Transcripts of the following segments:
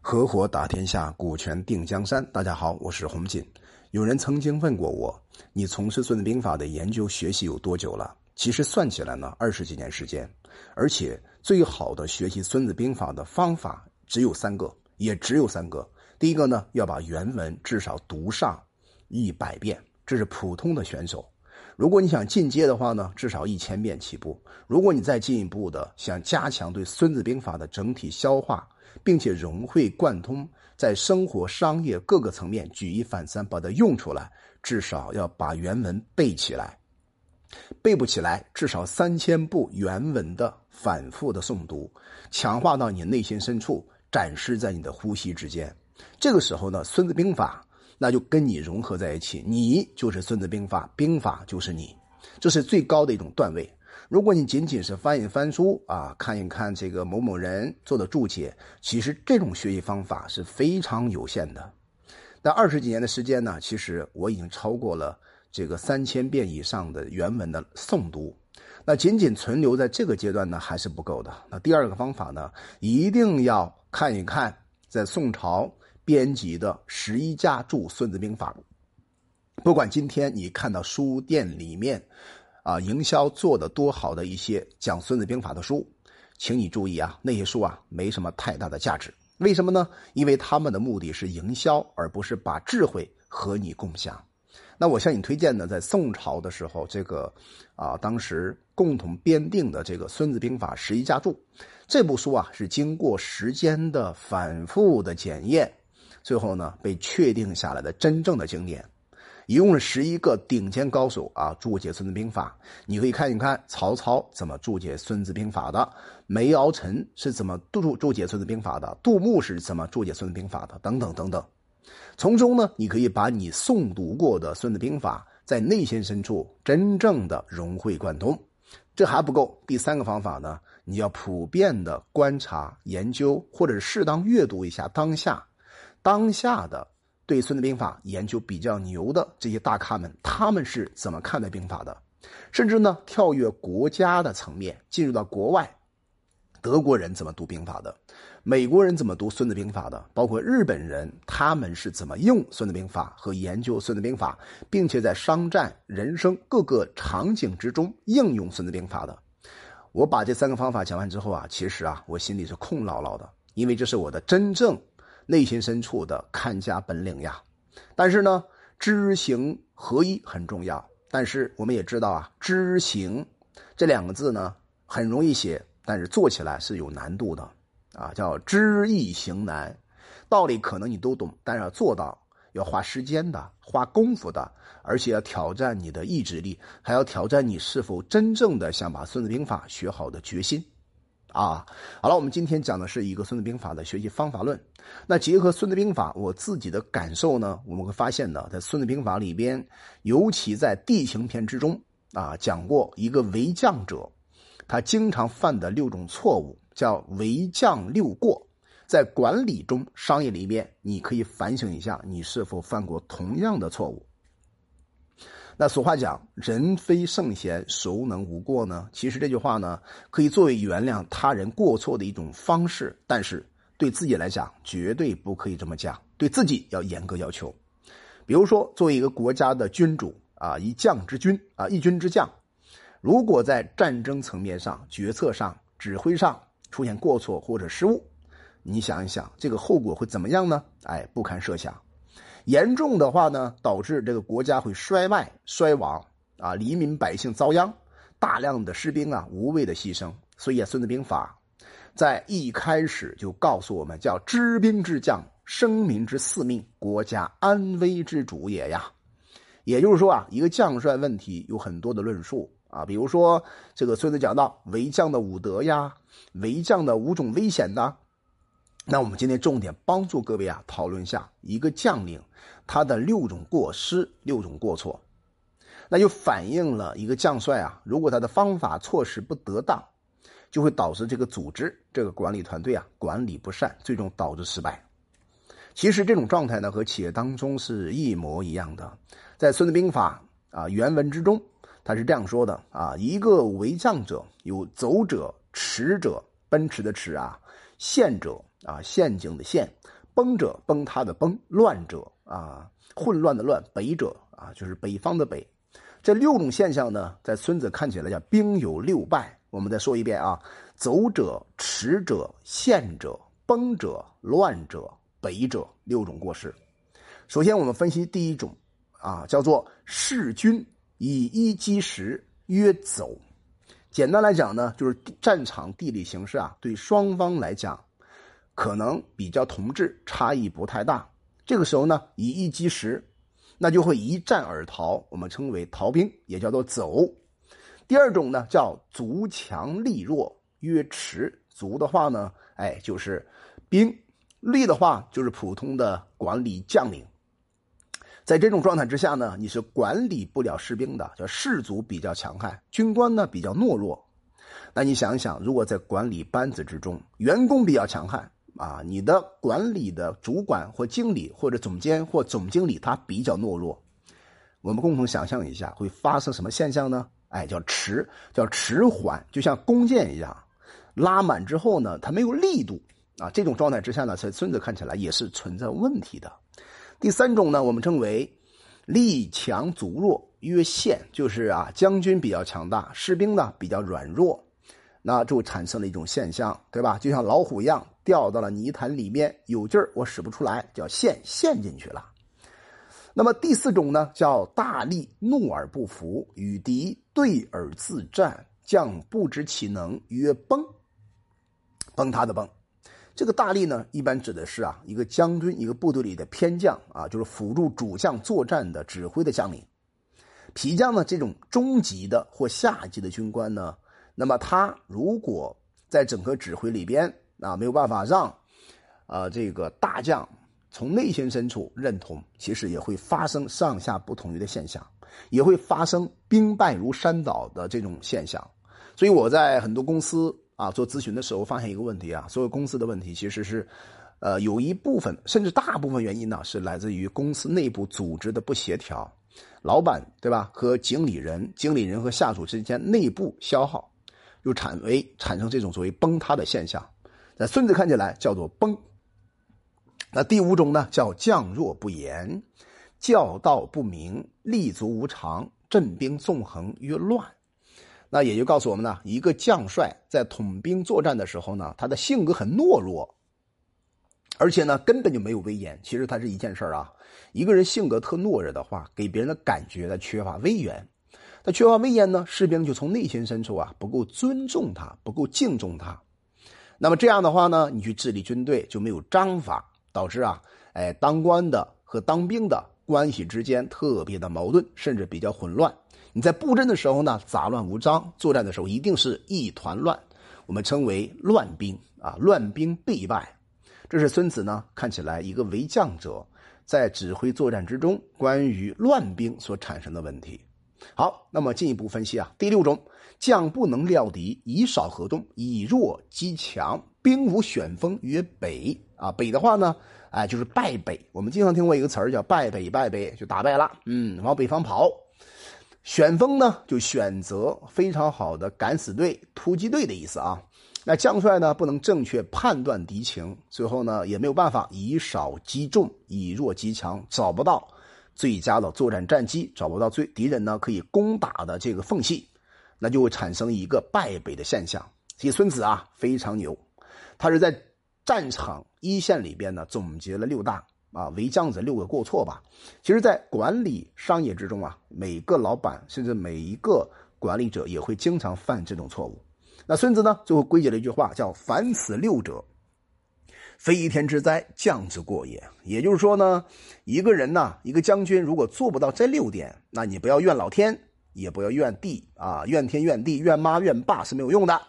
合伙打天下，股权定江山。大家好，我是洪锦。有人曾经问过我，你从事《孙子兵法》的研究学习有多久了？其实算起来呢，二十几年时间。而且最好的学习《孙子兵法》的方法只有三个，也只有三个。第一个呢，要把原文至少读上一百遍，这是普通的选手。如果你想进阶的话呢，至少一千遍起步。如果你再进一步的想加强对《孙子兵法》的整体消化，并且融会贯通，在生活、商业各个层面举一反三，把它用出来，至少要把原文背起来。背不起来，至少三千部原文的反复的诵读，强化到你内心深处，展示在你的呼吸之间。这个时候呢，《孙子兵法》。那就跟你融合在一起，你就是《孙子兵法》，兵法就是你，这是最高的一种段位。如果你仅仅是翻一翻书啊，看一看这个某某人做的注解，其实这种学习方法是非常有限的。那二十几年的时间呢，其实我已经超过了这个三千遍以上的原文的诵读。那仅仅存留在这个阶段呢，还是不够的。那第二个方法呢，一定要看一看在宋朝。编辑的十一家注《孙子兵法》，不管今天你看到书店里面，啊，营销做的多好的一些讲《孙子兵法》的书，请你注意啊，那些书啊没什么太大的价值。为什么呢？因为他们的目的是营销，而不是把智慧和你共享。那我向你推荐呢，在宋朝的时候，这个啊，当时共同编定的这个《孙子兵法》十一家注这部书啊，是经过时间的反复的检验。最后呢，被确定下来的真正的经典，一共是十一个顶尖高手啊注解《孙子兵法》。你可以看一看曹操怎么注解《孙子兵法》的，梅尧臣是怎么注注解《孙子兵法》的，杜牧是怎么注解《孙子兵法》的，等等等等。从中呢，你可以把你诵读过的《孙子兵法》在内心深处真正的融会贯通。这还不够，第三个方法呢，你要普遍的观察、研究，或者是适当阅读一下当下。当下的对《孙子兵法》研究比较牛的这些大咖们，他们是怎么看待兵法的？甚至呢，跳跃国家的层面，进入到国外，德国人怎么读兵法的？美国人怎么读《孙子兵法》的？包括日本人，他们是怎么用《孙子兵法》和研究《孙子兵法》，并且在商战、人生各个场景之中应用《孙子兵法》的？我把这三个方法讲完之后啊，其实啊，我心里是空落落的，因为这是我的真正。内心深处的看家本领呀，但是呢，知行合一很重要。但是我们也知道啊，知行这两个字呢，很容易写，但是做起来是有难度的啊，叫知易行难。道理可能你都懂，但是要做到要花时间的、花功夫的，而且要挑战你的意志力，还要挑战你是否真正的想把《孙子兵法》学好的决心。啊，好了，我们今天讲的是一个《孙子兵法》的学习方法论。那结合《孙子兵法》，我自己的感受呢，我们会发现呢，在《孙子兵法》里边，尤其在地形篇之中啊，讲过一个为将者，他经常犯的六种错误，叫为将六过。在管理中、商业里面，你可以反省一下，你是否犯过同样的错误。那俗话讲“人非圣贤，孰能无过呢？”其实这句话呢，可以作为原谅他人过错的一种方式，但是对自己来讲，绝对不可以这么讲。对自己要严格要求。比如说，作为一个国家的君主啊，一将之君啊，一军之将，如果在战争层面上、决策上、指挥上出现过错或者失误，你想一想，这个后果会怎么样呢？哎，不堪设想。严重的话呢，导致这个国家会衰败衰亡啊，黎民百姓遭殃，大量的士兵啊无谓的牺牲。所以啊，《孙子兵法》在一开始就告诉我们，叫知兵之将，生民之四命，国家安危之主也呀。也就是说啊，一个将帅问题有很多的论述啊，比如说这个孙子讲到为将的五德呀，为将的五种危险呐。那我们今天重点帮助各位啊讨论一下一个将领他的六种过失、六种过错，那就反映了一个将帅啊，如果他的方法措施不得当，就会导致这个组织、这个管理团队啊管理不善，最终导致失败。其实这种状态呢和企业当中是一模一样的。在《孙子兵法》啊原文之中，他是这样说的啊：一个为将者，有走者、驰者，奔驰的驰啊，陷者。啊，陷阱的陷，崩者崩塌的崩，乱者啊，混乱的乱，北者啊，就是北方的北。这六种现象呢，在孙子看起来叫兵有六败。我们再说一遍啊，走者、驰者、陷者、崩者、乱者、北者六种过失。首先，我们分析第一种啊，叫做弑君以一击十，曰走。简单来讲呢，就是战场地理形势啊，对双方来讲，可能比较同质，差异不太大。这个时候呢，以一击十，那就会一战而逃，我们称为逃兵，也叫做走。第二种呢，叫足强力弱，曰迟。足的话呢，哎，就是兵；力的话，就是普通的管理将领。在这种状态之下呢，你是管理不了士兵的，叫士卒比较强悍，军官呢比较懦弱。那你想一想，如果在管理班子之中，员工比较强悍啊，你的管理的主管或经理或者总监或总经理他比较懦弱，我们共同想象一下会发生什么现象呢？哎，叫迟，叫迟缓，就像弓箭一样，拉满之后呢，它没有力度啊。这种状态之下呢，在孙子看起来也是存在问题的。第三种呢，我们称为力强足弱，曰陷，就是啊，将军比较强大，士兵呢比较软弱，那就产生了一种现象，对吧？就像老虎一样掉到了泥潭里面，有劲儿我使不出来，叫陷，陷进去了。那么第四种呢，叫大力怒而不服，与敌对而自战，将不知其能，曰崩，崩塌的崩。这个大力呢，一般指的是啊，一个将军，一个部队里的偏将啊，就是辅助主将作战的指挥的将领。皮将呢，这种中级的或下级的军官呢，那么他如果在整个指挥里边啊，没有办法让啊这个大将从内心深处认同，其实也会发生上下不统一的现象，也会发生兵败如山倒的这种现象。所以我在很多公司。啊，做咨询的时候发现一个问题啊，所有公司的问题其实是，呃，有一部分甚至大部分原因呢，是来自于公司内部组织的不协调，老板对吧和经理人、经理人和下属之间内部消耗，就产为产生这种所谓崩塌的现象。在孙子看起来叫做崩。那第五种呢，叫将弱不严，教道不明，立足无常，阵兵纵横，越乱。那也就告诉我们呢，一个将帅在统兵作战的时候呢，他的性格很懦弱，而且呢根本就没有威严。其实他是一件事儿啊，一个人性格特懦弱的话，给别人的感觉他缺乏威严。他缺乏威严呢，士兵就从内心深处啊不够尊重他，不够敬重他。那么这样的话呢，你去治理军队就没有章法，导致啊，哎，当官的和当兵的关系之间特别的矛盾，甚至比较混乱。你在布阵的时候呢，杂乱无章；作战的时候一定是一团乱，我们称为乱兵啊，乱兵必败。这是孙子呢看起来一个为将者在指挥作战之中关于乱兵所产生的问题。好，那么进一步分析啊，第六种，将不能料敌，以少合动，以弱击强，兵无选锋，曰北啊。北的话呢，哎，就是败北。我们经常听过一个词儿叫败北，败北就打败了，嗯，往北方跑。选锋呢，就选择非常好的敢死队、突击队的意思啊。那将帅呢，不能正确判断敌情，最后呢，也没有办法以少击众，以弱击强，找不到最佳的作战战机，找不到最敌人呢可以攻打的这个缝隙，那就会产生一个败北的现象。所以孙子啊非常牛，他是在战场一线里边呢总结了六大。啊，为将者六个过错吧。其实，在管理商业之中啊，每个老板甚至每一个管理者也会经常犯这种错误。那孙子呢，最后归结了一句话，叫“凡此六者，非一天之灾，将之过也”。也就是说呢，一个人呢，一个将军如果做不到这六点，那你不要怨老天，也不要怨地啊，怨天怨地怨妈怨爸是没有用的。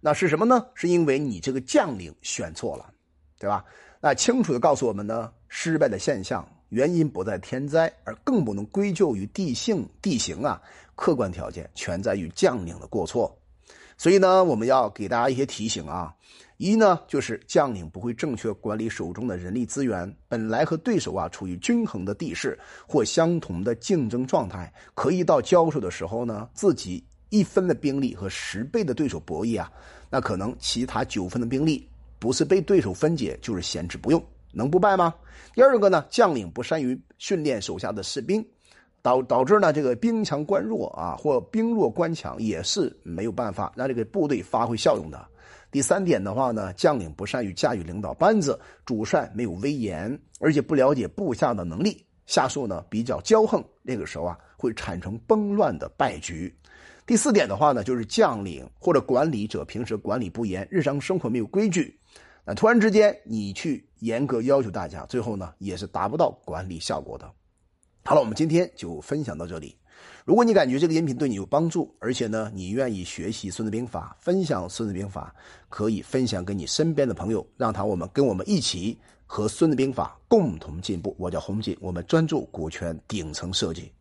那是什么呢？是因为你这个将领选错了，对吧？那清楚的告诉我们呢，失败的现象原因不在天灾，而更不能归咎于地性地形啊，客观条件全在于将领的过错。所以呢，我们要给大家一些提醒啊，一呢就是将领不会正确管理手中的人力资源，本来和对手啊处于均衡的地势或相同的竞争状态，可以到交手的时候呢，自己一分的兵力和十倍的对手博弈啊，那可能其他九分的兵力。不是被对手分解，就是闲置不用，能不败吗？第二个呢，将领不善于训练手下的士兵，导导致呢这个兵强官弱啊，或兵弱官强，也是没有办法让这个部队发挥效用的。第三点的话呢，将领不善于驾驭领导班子，主帅没有威严，而且不了解部下的能力，下属呢比较骄横，那个时候啊会产生崩乱的败局。第四点的话呢，就是将领或者管理者平时管理不严，日常生活没有规矩。那突然之间你去严格要求大家，最后呢也是达不到管理效果的。好了，我们今天就分享到这里。如果你感觉这个音频对你有帮助，而且呢你愿意学习《孙子兵法》，分享《孙子兵法》，可以分享给你身边的朋友，让他我们跟我们一起和《孙子兵法》共同进步。我叫洪锦，我们专注股权顶层设计。